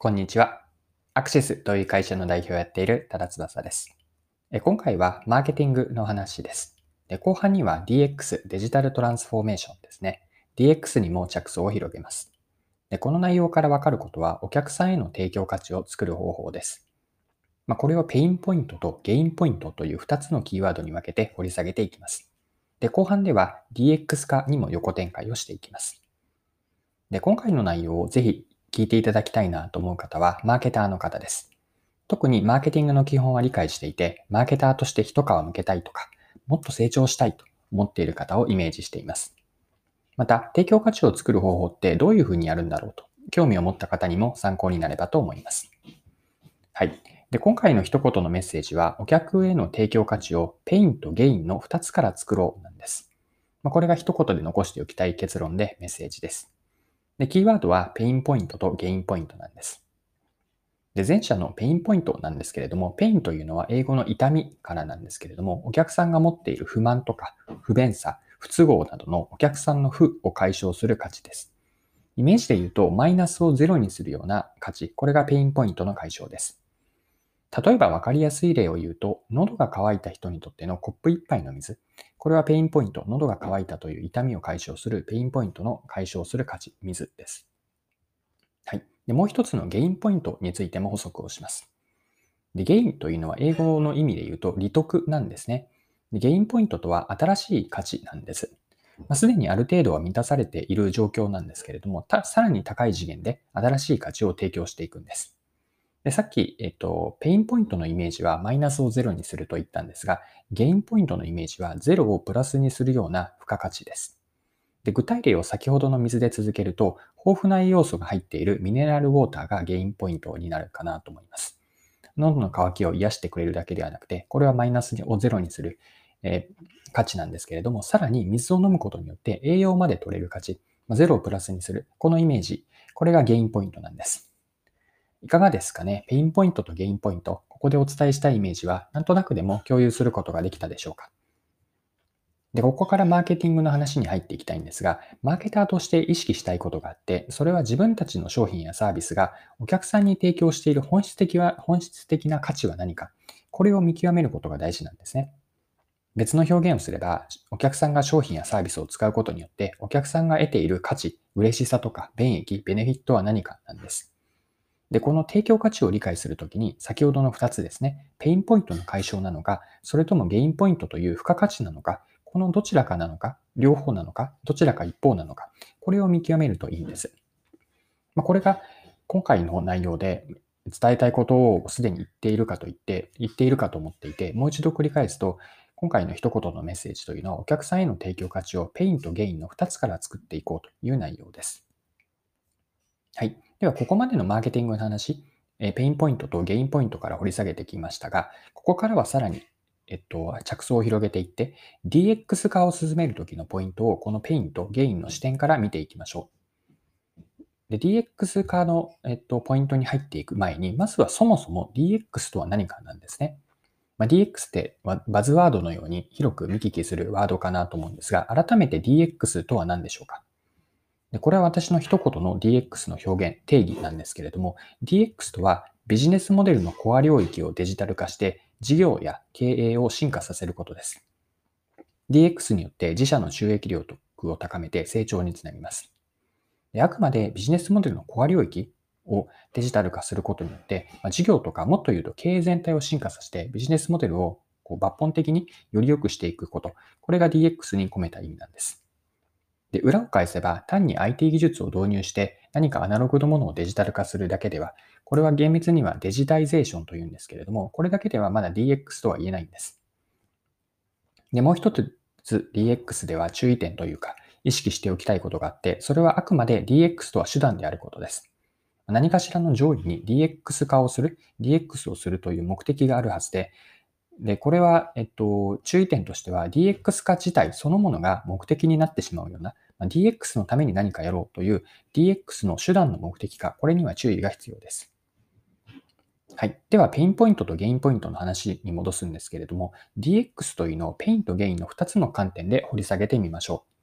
こんにちは。アクシスという会社の代表をやっている多田翼です。今回はマーケティングの話です。後半には DX、デジタルトランスフォーメーションですね。DX にも着想を広げます。この内容からわかることは、お客さんへの提供価値を作る方法です。ま、これをペインポイントとゲインポイントという2つのキーワードに分けて掘り下げていきます。で、後半では DX 化にも横展開をしていきます。で、今回の内容をぜひ聞いていただきたいなと思う方は、マーケターの方です。特にマーケティングの基本は理解していて、マーケターとして一皮むけたいとか、もっと成長したいと思っている方をイメージしています。また、提供価値を作る方法ってどういうふうにやるんだろうと、興味を持った方にも参考になればと思います。はい。で、今回の一言のメッセージは、お客への提供価値をペインとゲインの2つから作ろうなんです。まあ、これが一言で残しておきたい結論でメッセージです。で、キーワードはペインポイントとゲインポイントなんです。で、前者のペインポイントなんですけれども、ペインというのは英語の痛みからなんですけれども、お客さんが持っている不満とか不便さ、不都合などのお客さんの負を解消する価値です。イメージで言うと、マイナスをゼロにするような価値、これがペインポイントの解消です。例えば分かりやすい例を言うと、喉が渇いた人にとってのコップ1杯の水。これはペインポイント、喉が渇いたという痛みを解消するペインポイントの解消する価値、水です。はい。でもう一つのゲインポイントについても補足をします。でゲインというのは英語の意味で言うと利得なんですね。でゲインポイントとは新しい価値なんです。まあ、すでにある程度は満たされている状況なんですけれども、さらに高い次元で新しい価値を提供していくんです。でさっき、えっと、ペインポイントのイメージはマイナスをゼロにすると言ったんですが、ゲインポイントのイメージはゼロをプラスにするような付加価値です。で具体例を先ほどの水で続けると、豊富な栄養素が入っているミネラルウォーターがゲインポイントになるかなと思います。喉の渇きを癒してくれるだけではなくて、これはマイナスをゼロにする、えー、価値なんですけれども、さらに水を飲むことによって栄養まで取れる価値、ゼロをプラスにする、このイメージ、これがゲインポイントなんです。いかがですかね？ペインポイントとゲインポイント、ここでお伝えしたいイメージは、なんとなくでも共有することができたでしょうか？で、ここからマーケティングの話に入っていきたいんですが、マーケターとして意識したいことがあって、それは自分たちの商品やサービスがお客さんに提供している本質的は、本質的な価値は何か、これを見極めることが大事なんですね。別の表現をすれば、お客さんが商品やサービスを使うことによって、お客さんが得ている価値、嬉しさとか、便益、ベネフィットは何かなんです。で、この提供価値を理解するときに、先ほどの2つですね、ペインポイントの解消なのか、それともゲインポイントという付加価値なのか、このどちらかなのか、両方なのか、どちらか一方なのか、これを見極めるといいんです。まあ、これが今回の内容で伝えたいことをすでに言っているかと言って、言っているかと思っていて、もう一度繰り返すと、今回の一言のメッセージというのは、お客さんへの提供価値をペインとゲインの2つから作っていこうという内容です。はい。では、ここまでのマーケティングの話、えペインポイントとゲインポイントから掘り下げてきましたが、ここからはさらに、えっと、着想を広げていって、DX 化を進めるときのポイントをこのペインとゲインの視点から見ていきましょう。で、DX 化の、えっと、ポイントに入っていく前に、まずはそもそも DX とは何かなんですね。まあ、DX ってバズワードのように広く見聞きするワードかなと思うんですが、改めて DX とは何でしょうか？でこれは私の一言の DX の表現、定義なんですけれども、DX とはビジネスモデルのコア領域をデジタル化して事業や経営を進化させることです。DX によって自社の収益量を高めて成長につなぎます。であくまでビジネスモデルのコア領域をデジタル化することによって、まあ、事業とかもっと言うと経営全体を進化させてビジネスモデルをこう抜本的により良くしていくこと。これが DX に込めた意味なんです。で、裏を返せば単に IT 技術を導入して何かアナログのものをデジタル化するだけでは、これは厳密にはデジタイゼーションというんですけれども、これだけではまだ DX とは言えないんです。で、もう一つ DX では注意点というか、意識しておきたいことがあって、それはあくまで DX とは手段であることです。何かしらの上位に DX 化をする、DX をするという目的があるはずで、で、これは、えっと、注意点としては DX 化自体そのものが目的になってしまうような、ま、DX のために何かやろうという DX の手段の目的化、これには注意が必要です。はい。では、ペインポイントとゲインポイントの話に戻すんですけれども、DX というのをペインとゲインの2つの観点で掘り下げてみましょう。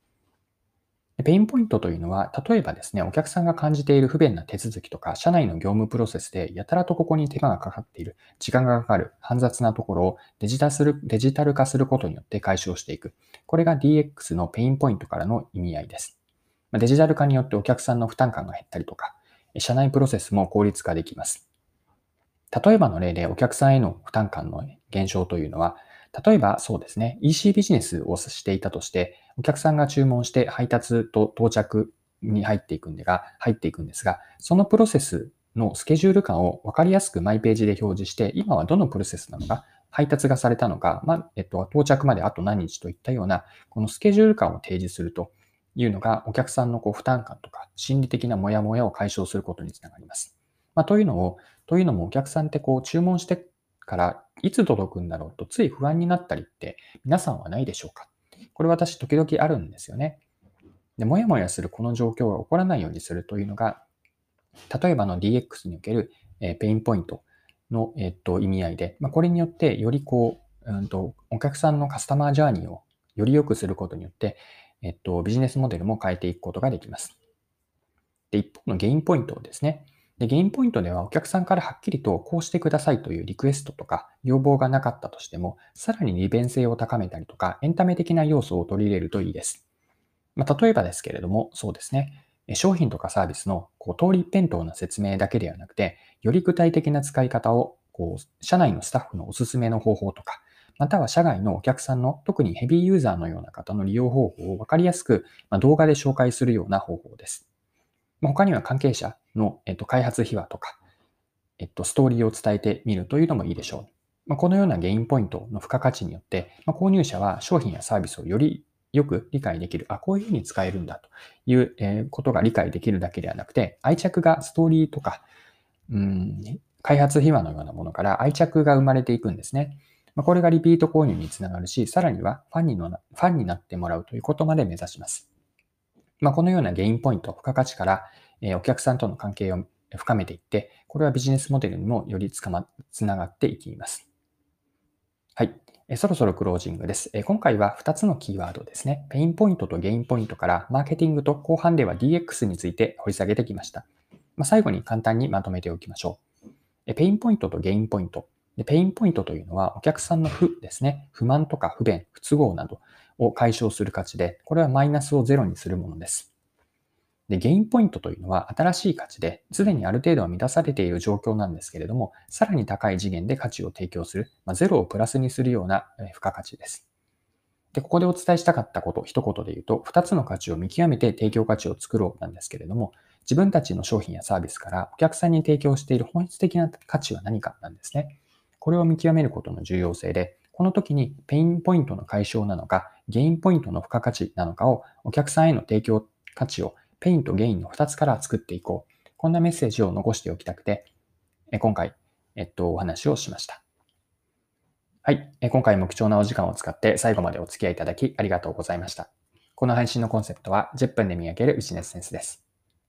ペインポイントというのは、例えばですね、お客さんが感じている不便な手続きとか、社内の業務プロセスでやたらとここに手間がかかっている、時間がかかる、煩雑なところをデジタするデジタル化することによって解消していく。これが DX のペインポイントからの意味合いです。デジタル化によってお客さんの負担感が減ったりとか、社内プロセスも効率化できます。例えばの例でお客さんへの負担感の減少というのは、例えばそうですね、EC ビジネスをしていたとして、お客さんが注文して配達と到着に入っていくんでが、入っていくんですが、そのプロセスのスケジュール感を分かりやすくマイページで表示して、今はどのプロセスなのか、配達がされたのか、まあ、えっと、到着まであと何日といったような、このスケジュール感を提示するというのが、お客さんのこう負担感とか、心理的なモヤモヤを解消することにつながります。まあ、というのを、というのもお客さんってこう注文してからいつ届くんだろうとつい不安になったりって皆さんはないでしょうか？これ私時々あるんですよね。で、もやもやするこの状況が起こらないようにするというのが、例えばの DX における、えペインポイントの、えっと、意味合いで、まあ、これによってよりこう、うんと、お客さんのカスタマージャーニーをより良くすることによって、えっと、ビジネスモデルも変えていくことができます。で、一方のゲインポイントですね。で、ゲインポイントではお客さんからはっきりとこうしてくださいというリクエストとか要望がなかったとしても、さらに利便性を高めたりとか、エンタメ的な要素を取り入れるといいです。まあ、例えばですけれども、そうですね。商品とかサービスのこう通り一辺倒な説明だけではなくて、より具体的な使い方をこう社内のスタッフのおすすめの方法とか、または社外のお客さんの特にヘビーユーザーのような方の利用方法を分かりやすく、ま動画で紹介するような方法です。他には関係者の、えっと、開発秘話とか、えっと、ストーリーを伝えてみるというのもいいでしょう。まあ、このようなゲインポイントの付加価値によって、まあ、購入者は商品やサービスをよりよく理解できる、あ、こういうふうに使えるんだという、ことが理解できるだけではなくて、愛着がストーリーとか、うん、開発秘話のようなものから愛着が生まれていくんですね。まあ、これがリピート購入につながるし、さらにはファンにのファンになってもらうということまで目指します。まあ、このようなゲインポイント、付加価値から、お客さんとの関係を深めていって、これはビジネスモデルにもよりつかま、つながっていきます。はい。そろそろクロージングです。今回は2つのキーワードですね。ペインポイントとゲインポイントからマーケティングと後半では DX について掘り下げてきました。ま、最後に簡単にまとめておきましょう。ペインポイントとゲインポイント。でペインポイントというのはお客さんの負ですね。不満とか不便、不都合などを解消する価値で、これはマイナスをゼロにするものです。で、ゲインポイントというのは新しい価値で、すでにある程度は満たされている状況なんですけれども、さらに高い次元で価値を提供する、まあ、ゼロをプラスにするような付加価値です。で、ここでお伝えしたかったこと、一言で言うと、二つの価値を見極めて提供価値を作ろうなんですけれども、自分たちの商品やサービスからお客さんに提供している本質的な価値は何かなんですね。これを見極めることの重要性で、この時にペインポイントの解消なのか、ゲインポイントの付加価値なのかをお客さんへの提供価値をペインとゲインの2つから作っていこう。こんなメッセージを残しておきたくて、今回、えっと、お話をしました。はい。今回も貴重なお時間を使って最後までお付き合いいただきありがとうございました。この配信のコンセプトは10分で磨けるビジネスセンスです。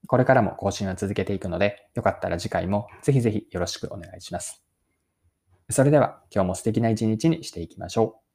これからも更新は続けていくので、よかったら次回もぜひぜひよろしくお願いします。それでは今日も素敵な一日にしていきましょう。